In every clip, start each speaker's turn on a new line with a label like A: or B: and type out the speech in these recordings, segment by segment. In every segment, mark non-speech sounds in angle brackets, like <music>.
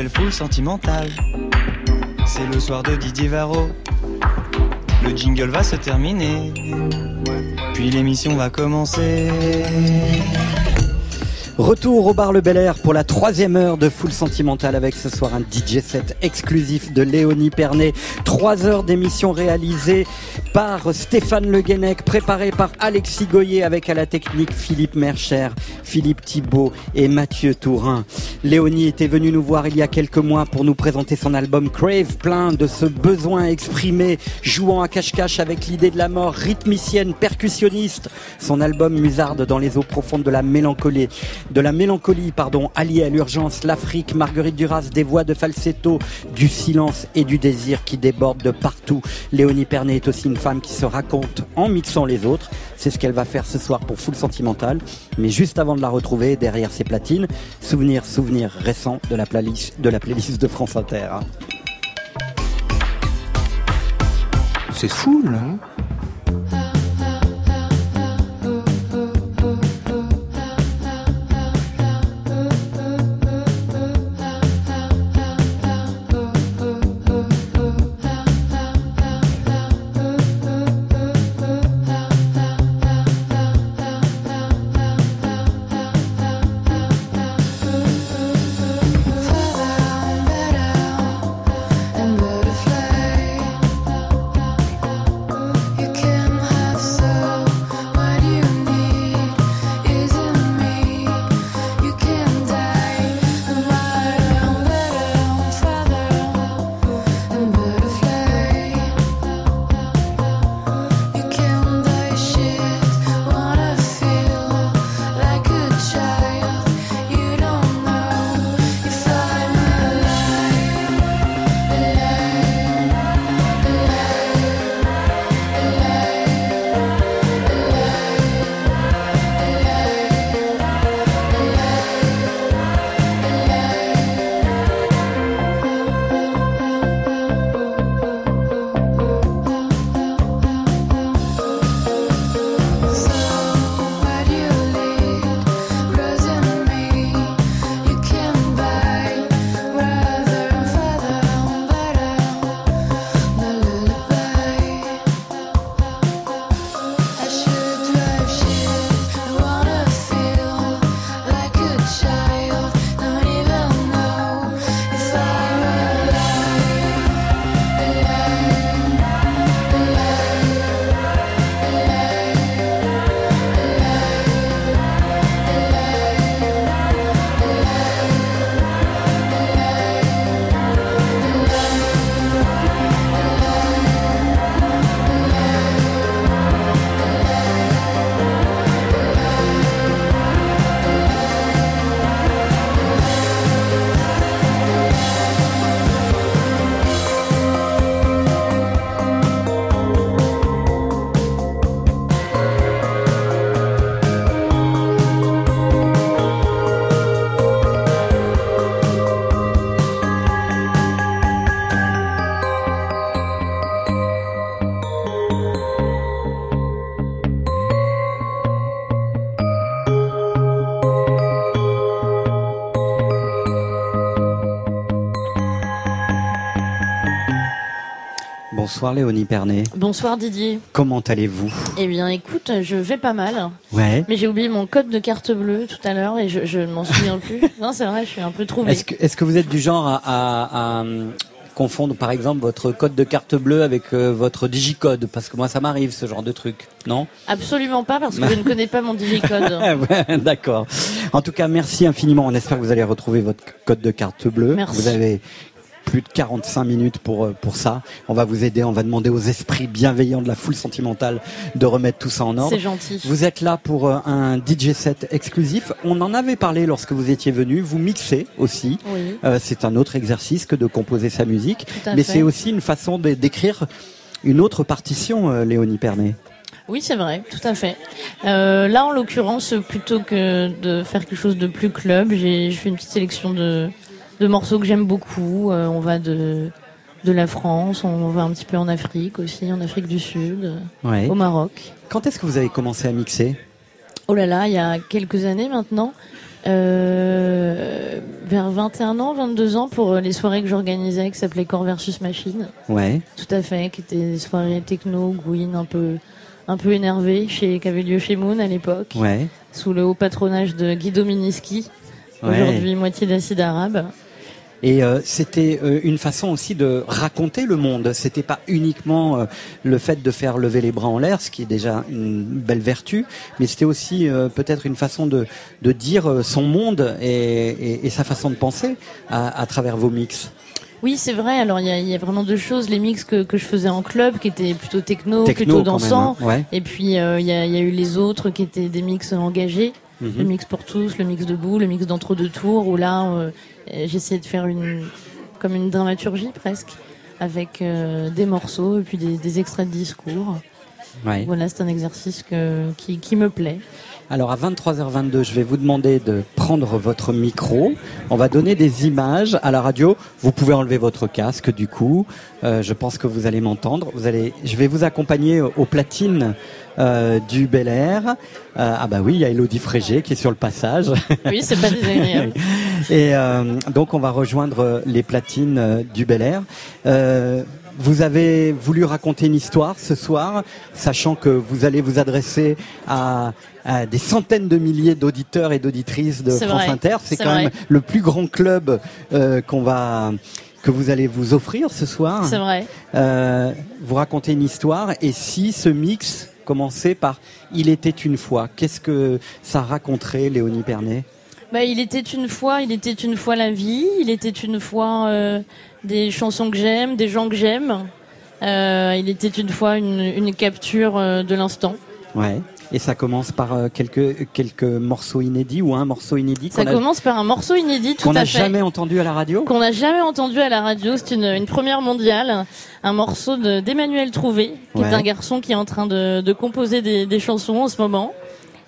A: s'appelle Full Sentimental. C'est le soir de Didier Varro. Le jingle va se terminer. Puis l'émission va commencer.
B: Retour au bar Le Bel Air pour la troisième heure de Full Sentimental avec ce soir un DJ set exclusif de Léonie Pernet. Trois heures d'émission réalisée par Stéphane Le Guenec, préparée par Alexis Goyer avec à la technique Philippe Mercher, Philippe Thibault et Mathieu Tourin. Léonie était venue nous voir il y a quelques mois pour nous présenter son album Crave, plein de ce besoin exprimé, jouant à cache-cache avec l'idée de la mort, rythmicienne, percussionniste. Son album musarde dans les eaux profondes de la mélancolie de la mélancolie, pardon, alliée à l'urgence, l'Afrique, Marguerite Duras, des voix de falsetto, du silence et du désir qui débordent de partout. Léonie Pernet est aussi une femme qui se raconte en mixant les autres. C'est ce qu'elle va faire ce soir pour Full Sentimental. Mais juste avant de la retrouver derrière ses platines, souvenir, souvenir récent de la playlist de, la playlist de France Inter.
C: C'est fou, là.
B: Bonsoir Léonie Pernet.
D: Bonsoir Didier.
B: Comment allez-vous?
D: Eh bien écoute, je vais pas mal.
B: Ouais.
D: Mais j'ai oublié mon code de carte bleue tout à l'heure et je, ne m'en souviens plus. <laughs> Non, c'est vrai, je suis un peu troublée.
B: Est-ce que, est que, vous êtes du genre à, hum, confondre par exemple votre code de carte bleue avec euh, votre digicode? Parce que moi ça m'arrive ce genre de truc, non?
D: Absolument pas parce que je ne connais pas mon digicode. <laughs>
B: D'accord. En tout cas, merci infiniment. On espère que vous allez retrouver votre code de carte bleue.
D: Merci.
B: Vous avez plus de 45 minutes pour, euh, pour ça. On va vous aider, on va demander aux esprits bienveillants de la foule sentimentale de remettre tout ça en ordre.
D: C'est gentil.
B: Vous êtes là pour euh, un DJ set exclusif. On en avait parlé lorsque vous étiez venu. Vous mixez aussi.
D: Oui.
B: Euh, c'est un autre exercice que de composer sa musique. Mais c'est aussi une façon d'écrire une autre partition, Léonie Pernet.
D: Oui, c'est vrai, tout à fait. là, en l'occurrence, plutôt que de faire quelque chose de plus club, j'ai fait une petite sélection de, de morceaux que j'aime beaucoup. Euh, on va de de la France, on va un petit peu en Afrique aussi, en Afrique du Sud, au Maroc.
B: Quand est-ce que vous avez commencé à mixer?
D: Oh là là, il y a quelques années maintenant. euh, Vers 21 ans, 22 ans, pour les soirées que j'organisais, qui s'appelaient Corps versus Machine.
B: Ouais.
D: Tout à fait, qui étaient des soirées techno, Gwyn, un peu, un peu énervé, chez, qui avait lieu chez Moon à l'époque.
B: Ouais.
D: Sous le haut patronage de Guido Miniski. Aujourd'hui, moitié d'acide arabe.
B: Et euh, c'était euh, une façon aussi de raconter le monde. C'était pas uniquement euh, le fait de faire lever les bras en l'air, ce qui est déjà une belle vertu, mais c'était aussi peut-être une façon de, de dire son monde et, et, et sa façon de penser à, à travers vos mix.
D: Oui, c'est vrai. Alors, il y a, y a, vraiment deux choses. Les mix que, que, je faisais en club, qui étaient plutôt techno, plutôt dansant.
B: Hein. Ouais.
D: Et puis, il y, a, y, a, eu les autres qui étaient des mix engagés. Mm -hmm. Le mix pour tous, le mix debout, le mix d'entre-deux tours, où là, euh, j'essayais de faire une, comme une dramaturgie presque, avec euh, des morceaux et puis des, des extraits de discours.
B: Ouais.
D: Voilà, c'est un exercice que, qui, qui me plaît.
B: Alors à 23h22, je vais vous demander de prendre votre micro. On va donner des images à la radio. Vous pouvez enlever votre casque du coup. Euh, je pense que vous allez m'entendre. Vous allez, je vais vous accompagner aux platines euh, du Bel Air. Euh, ah bah oui, il y a Elodie Frégé qui est sur le passage.
D: Oui, c'est pas désagréable. <laughs>
B: Et euh, donc on va rejoindre les platines du Bel Air. Vous avez voulu raconter une histoire ce soir, sachant que vous allez vous adresser à, à des centaines de milliers d'auditeurs et d'auditrices de France
D: vrai.
B: Inter. C'est quand
D: vrai.
B: même le plus grand club euh, qu'on va que vous allez vous offrir ce soir.
D: C'est vrai.
B: Euh, vous racontez une histoire et si ce mix commençait par Il était une fois, qu'est-ce que ça raconterait, Léonie Pernet?
D: Bah, il était une fois, il était une fois la vie, il était une fois euh, des chansons que j'aime, des gens que j'aime. Euh, il était une fois une, une capture euh, de l'instant.
B: Ouais. Et ça commence par euh, quelques quelques morceaux inédits ou un morceau inédit.
D: Ça commence par un morceau inédit tout
B: qu'on
D: à
B: n'a
D: fait.
B: jamais entendu à la radio.
D: Qu'on n'a jamais entendu à la radio. C'est une, une première mondiale. Un morceau de d'Emmanuel Trouvé, qui
B: Ouais.
D: est un garçon qui est en train de, de composer des, des chansons en ce moment.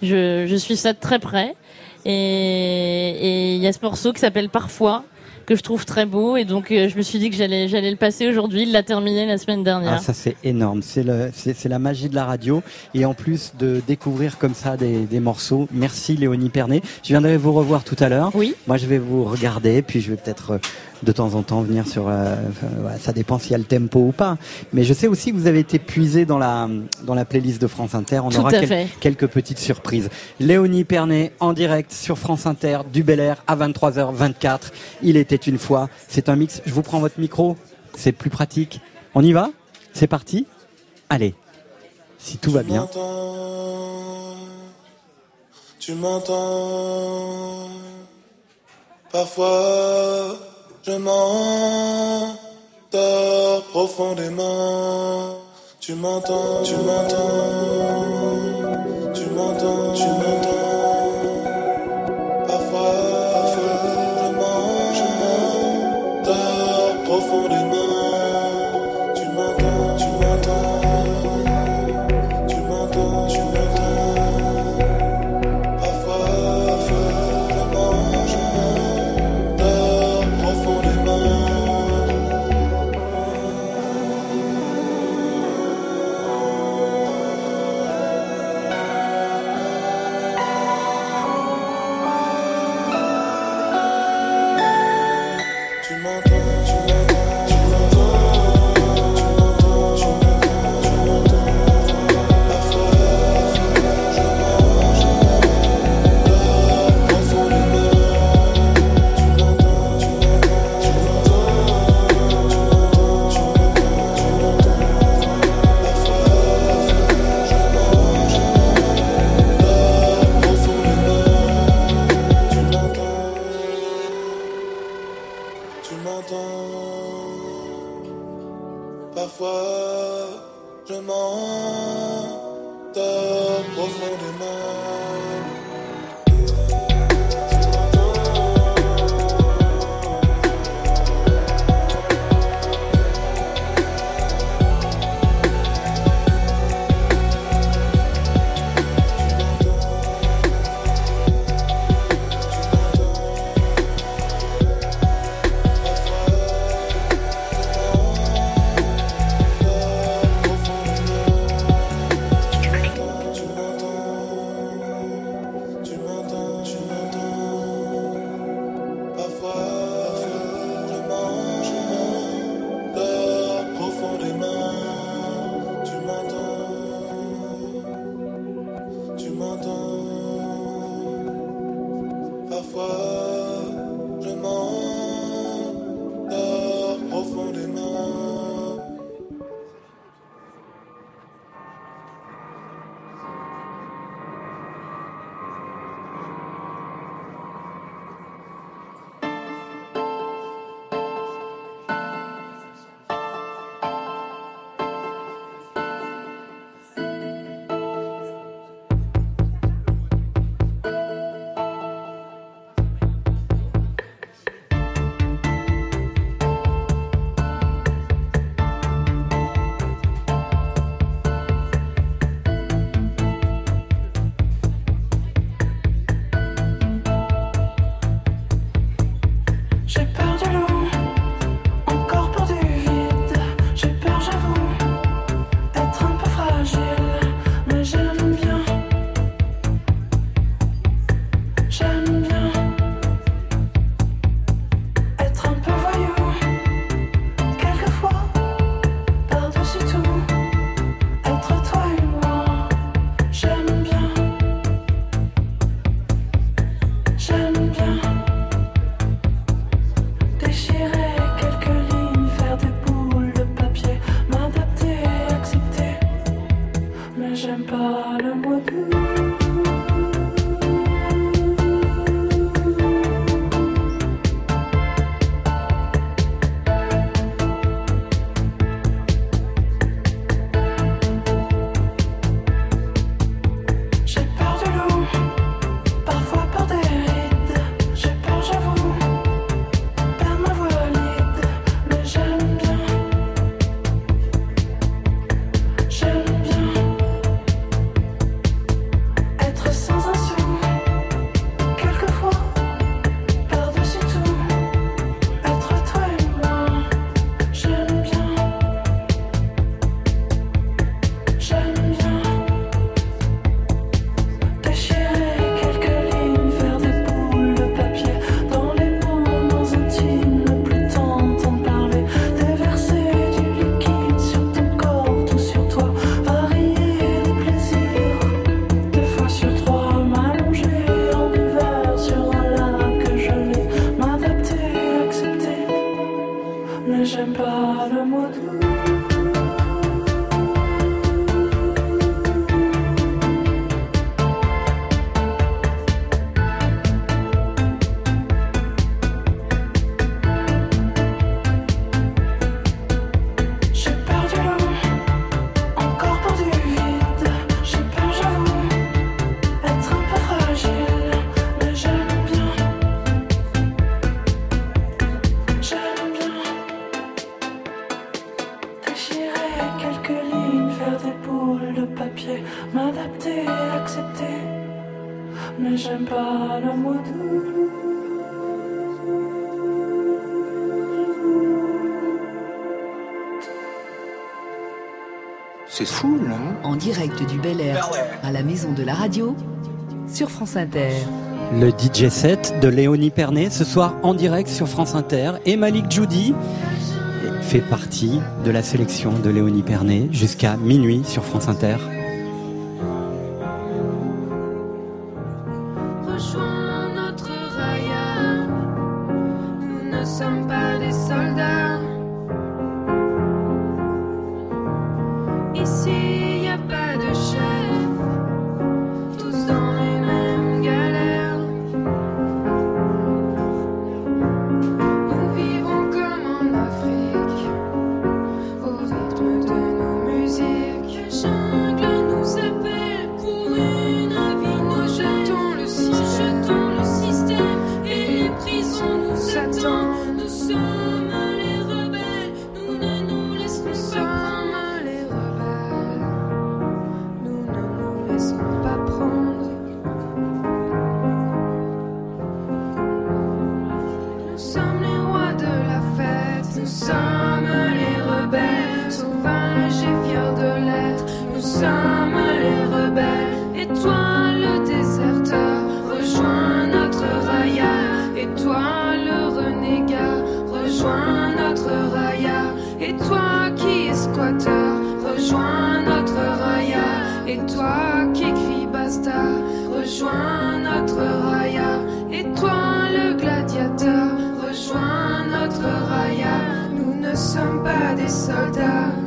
D: Je, je suis ça de très près. Et il y a ce morceau qui s'appelle Parfois que je trouve très beau et donc euh, je me suis dit que j'allais j'allais le passer aujourd'hui. Il l'a terminé la semaine dernière.
B: Ah, ça c'est énorme, c'est le, c'est, c'est la magie de la radio et en plus de découvrir comme ça des, des morceaux. Merci Léonie Pernet. Je viendrai vous revoir tout à l'heure.
D: Oui.
B: Moi je vais vous regarder puis je vais peut-être euh, de temps en temps venir sur. euh, ouais, ça dépend s'il y a le tempo ou pas. Mais je sais aussi que vous avez été puisé dans la dans la playlist de France Inter. On
D: Tout
B: aura
D: à
B: quel-
D: fait.
B: quelques petites surprises. Léonie Pernet en direct sur France Inter du Bel Air à 23h24. Il était une fois. C'est un mix. Je vous prends votre micro. C'est plus pratique. On y va? C'est parti? Allez. Si tout va bien.
E: Tu m'entends Parfois je m'endors profondément. Tu m'entends, tu m'entends Tu m'entends, tu m'entends
F: تو ظلم می کنی accepté, mais j'aime pas le mot.
G: C'est fou, là.
H: En direct du Bel Air, ben à la maison de la radio, sur France Inter.
B: Le DJ set de Léonie Pernet, ce soir en direct sur France Inter. Et Malik Judy fait partie de la sélection de Léonie Pernet jusqu'à minuit sur France Inter.
I: Nous sommes les rois de la fête, nous sommes les rebelles, sauvages et fiers de l'être, nous sommes les rebelles. Et toi le déserteur, rejoins notre raya. Et toi le renégat, rejoins notre raya. Et toi qui es squatteur, rejoins notre raya. Et toi qui crie basta, rejoins notre raya. sommes pas
J: des soldats.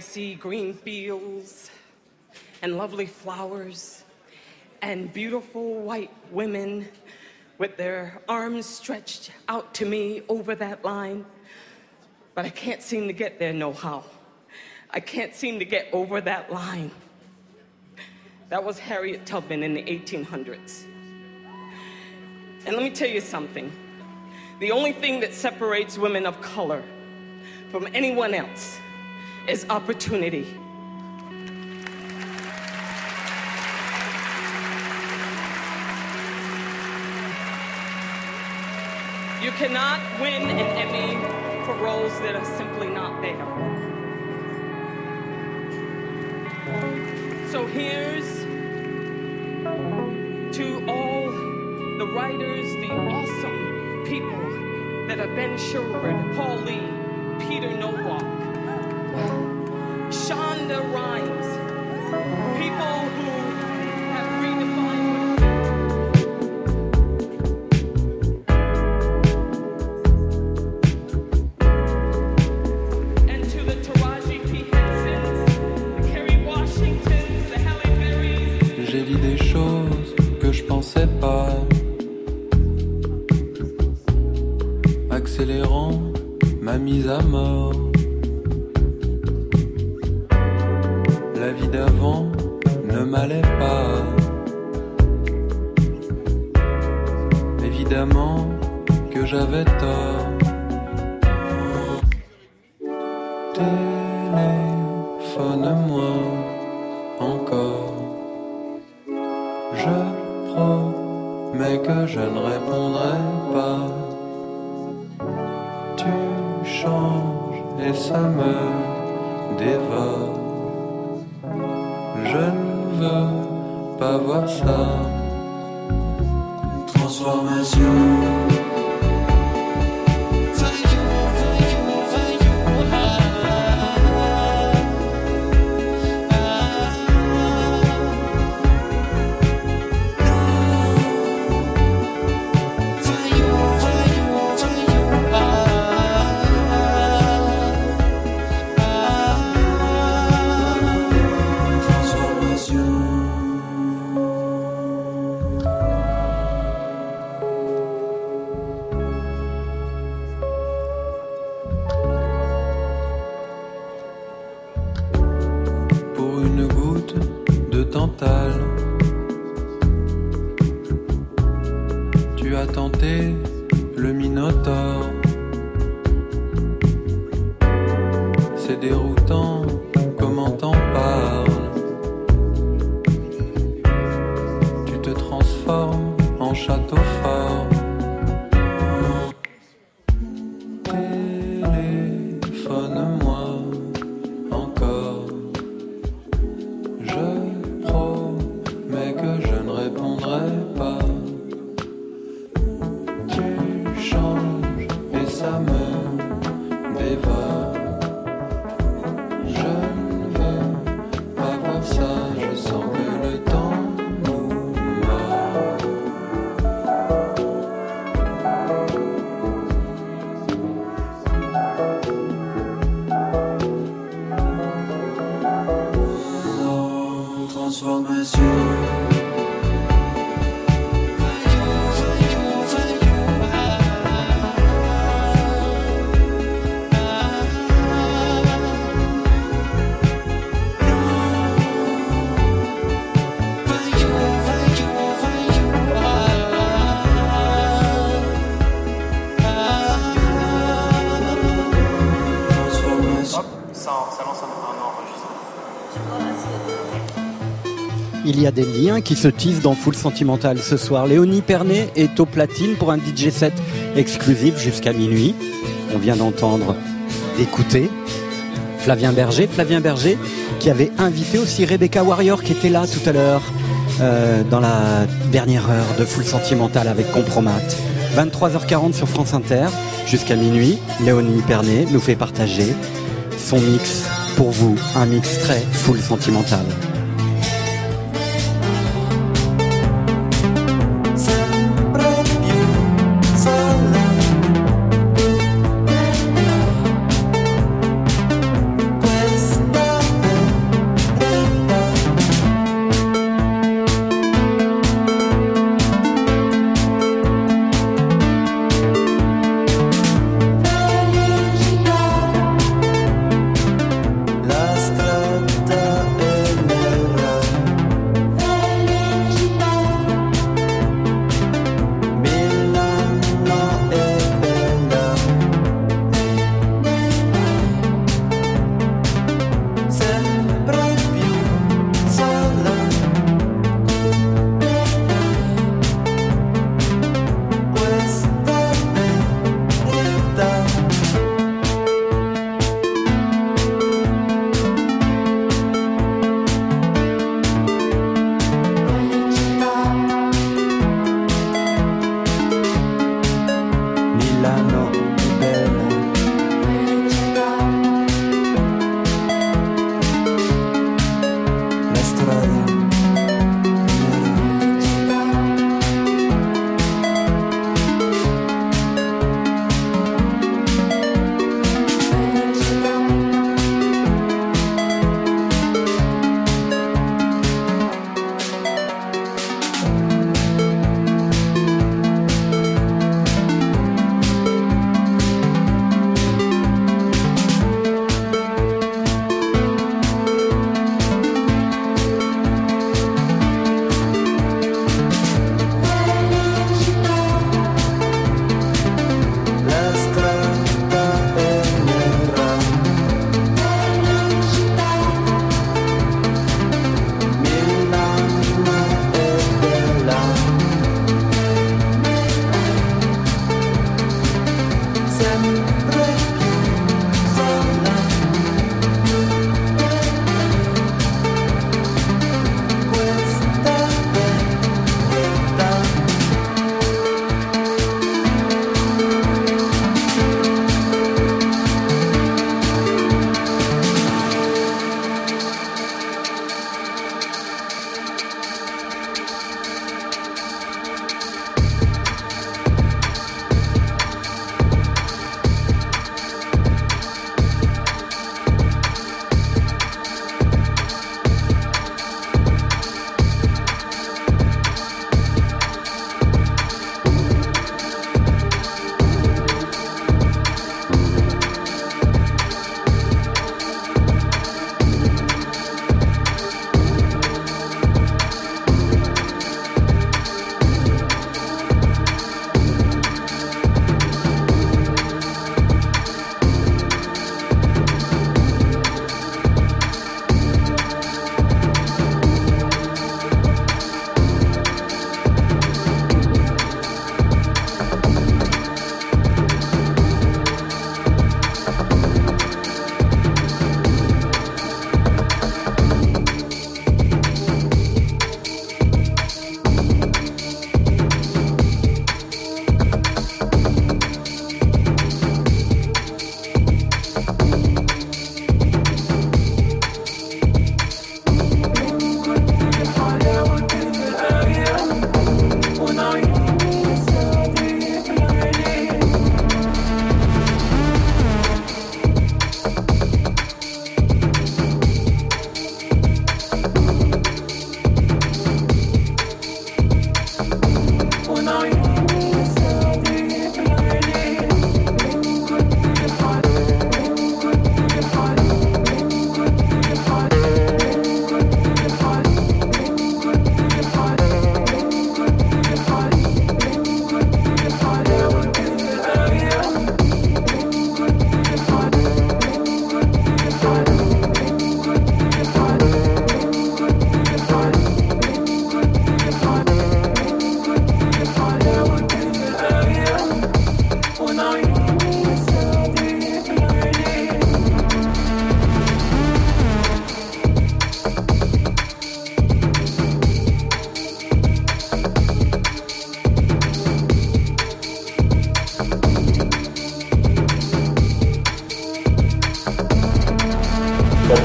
K: See green fields and lovely flowers and beautiful white women with their arms stretched out to me over that line. But I can't seem to get there, no how. I can't seem to get over that line. That was Harriet Tubman in the 1800s. And let me tell you something. The only thing that separates women of color from anyone else is opportunity. You cannot win an Emmy for roles that are simply not there. So here's to all the writers, the awesome people that are Ben Sherwood, Paul Lee, Peter Nowak, Shonda Rhimes, people who
L: ne m'allait pas. Évidemment que j'avais tort.
B: Il y a des liens qui se tissent dans Full Sentimental ce soir. Léonie Pernet est au platine pour un DJ set exclusif jusqu'à minuit. On vient d'entendre d'écouter Flavien Berger. Flavien Berger qui avait invité aussi Rebecca Warrior qui était là tout à l'heure euh, dans la dernière heure de Full Sentimental avec Compromat. 23h40 sur France Inter jusqu'à minuit. Léonie Pernet nous fait partager son mix pour vous, un mix très full sentimental.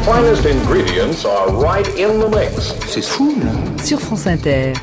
M: finest ingredients are right in the mix.
N: C'est fou, là. Sur France Inter.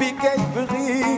N: became real.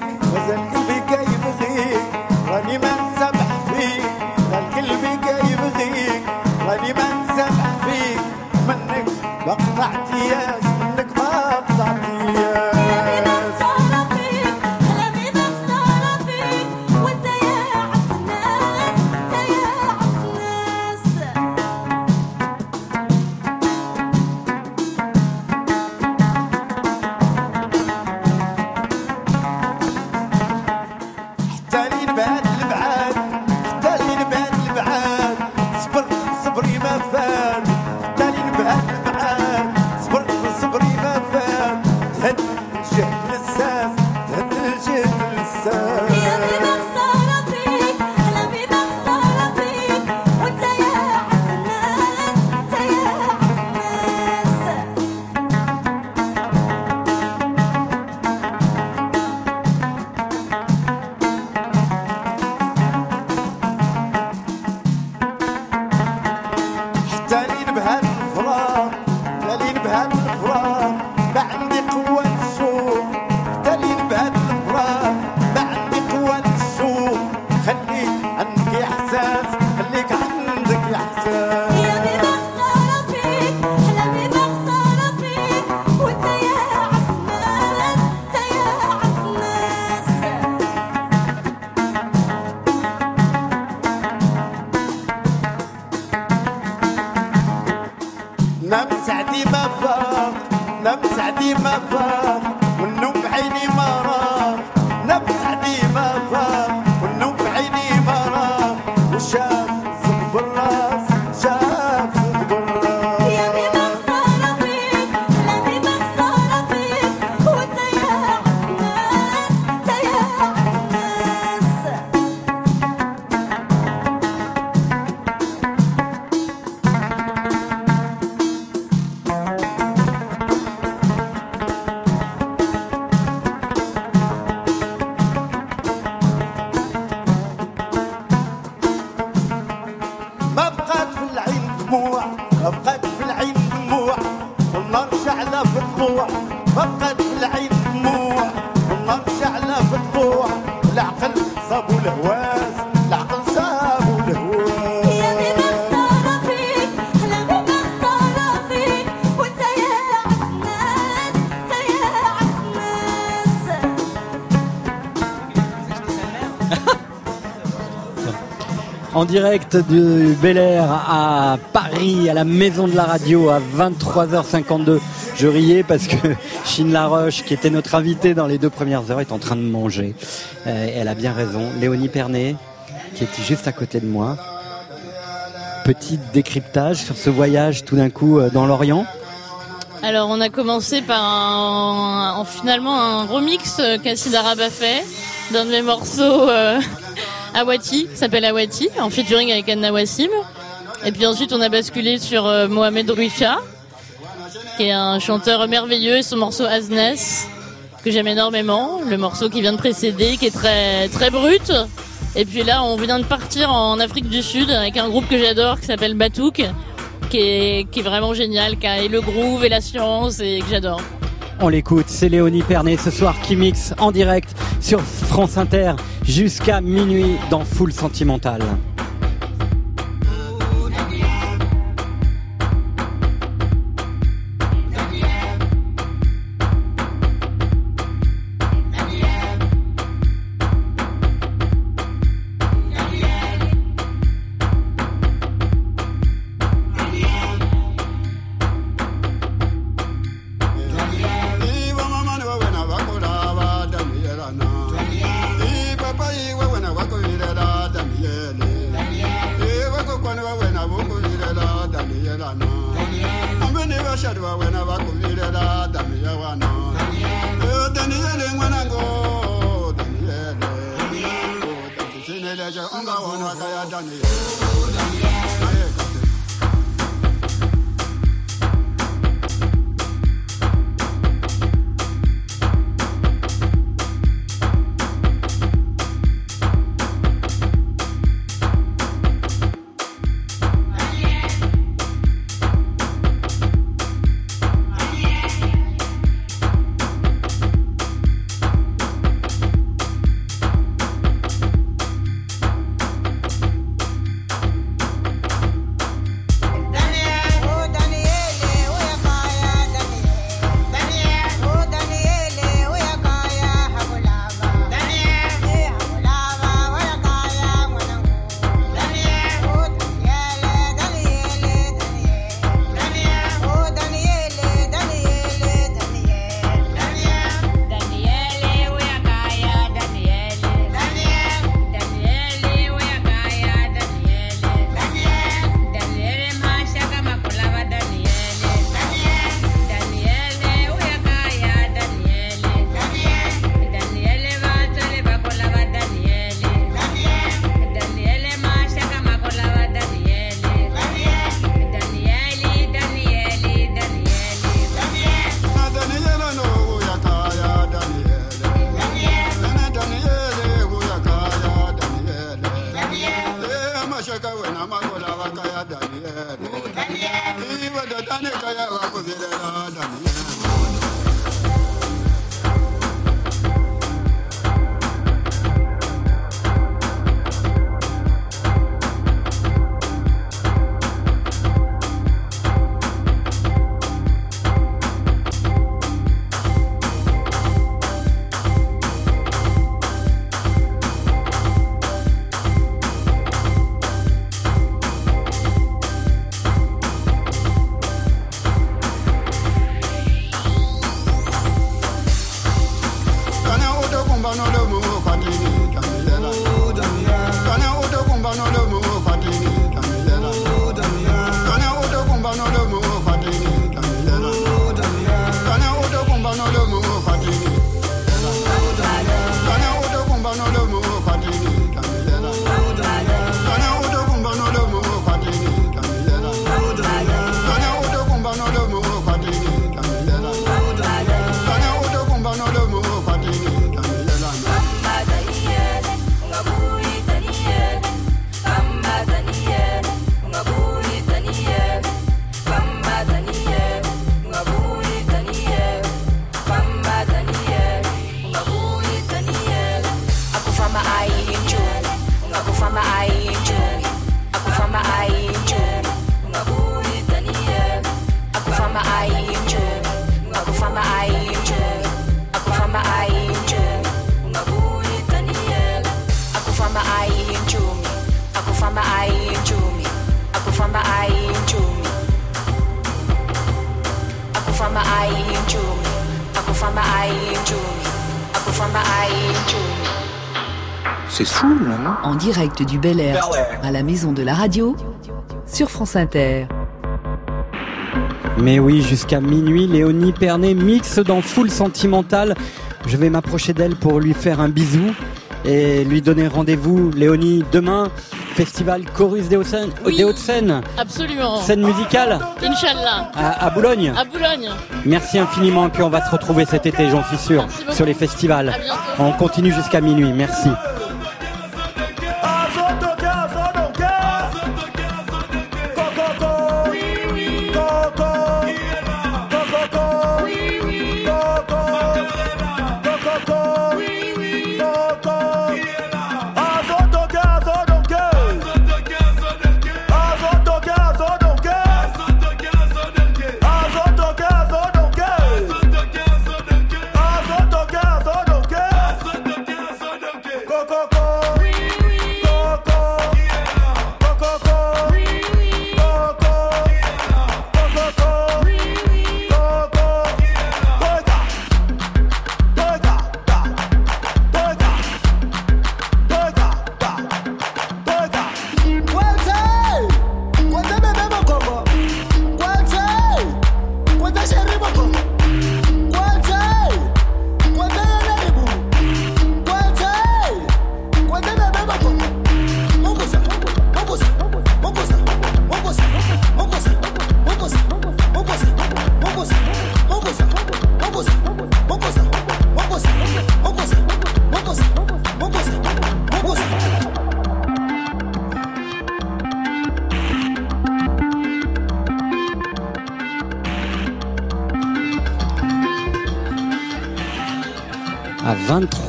B: En direct de Bel Air à Paris, à la maison de la radio, à 23h52. Je riais parce que <laughs> Chine Laroche, qui était notre invitée dans les deux premières heures, est en train de manger. Euh, elle a bien raison. Léonie Pernet, qui était juste à côté de moi. Petit décryptage sur ce voyage tout d'un coup euh, dans l'Orient.
D: Alors on a commencé par un, en- finalement un remix euh, qu'Acid Arabe a fait d'un de mes morceaux euh, Awati, s'appelle Awati, en featuring avec Anna Wassim. Et puis ensuite on a basculé sur euh, Mohamed Rouicha, qui est un chanteur merveilleux, et son morceau Aznes, que j'aime énormément, le morceau qui vient de précéder, qui est très très brut. Et puis là on vient de partir en Afrique du Sud avec un groupe que j'adore qui s'appelle Batouk, qui est, qui est vraiment génial, qui a le groove et la science et que j'adore.
B: On l'écoute, c'est Léonie Pernet ce soir qui mixe en direct sur France Inter jusqu'à minuit dans Full Sentimental.
N: C'est fou, là, En direct du Bel Air, à la maison de la radio, sur France Inter.
B: Mais oui, jusqu'à minuit, Léonie Pernet mixe dans Full Sentimental. Je vais m'approcher d'elle pour lui faire un bisou et lui donner rendez-vous, Léonie, demain, festival Chorus des Hauts-de-Seine, des Hauts-de-Seine,
D: Absolument.
B: scène musicale
D: Inch'Allah.
B: à, à Boulogne.
D: À Boulogne.
B: Merci infiniment, et puis on va se retrouver cet été, j'en suis sûr, sur les festivals.
D: À bientôt.
B: On continue jusqu'à minuit, merci.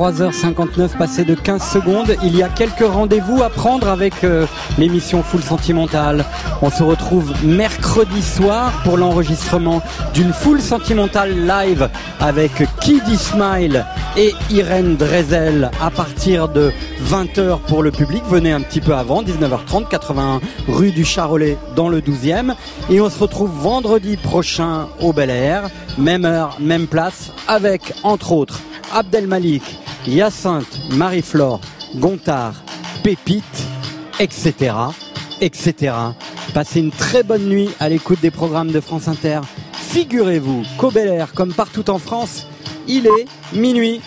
B: 23h59, passé de 15 secondes, il y a quelques rendez-vous à prendre avec euh, l'émission Full Sentimentale. On se retrouve mercredi soir pour l'enregistrement d'une Full Sentimentale live avec Kiddy Smile et Irène Drezel à partir de 20h pour le public. Venez un petit peu avant, 19h30, 81 rue du Charolais dans le 12e. Et on se retrouve vendredi prochain au Bel Air, même heure, même place, avec entre autres Abdel Malik, Hyacinthe, Marie-Flore, Gontard, Pépite, etc., etc. Passez une très bonne nuit à l'écoute des programmes de France Inter. Figurez-vous qu'au Bel Air, comme partout en France, il est minuit.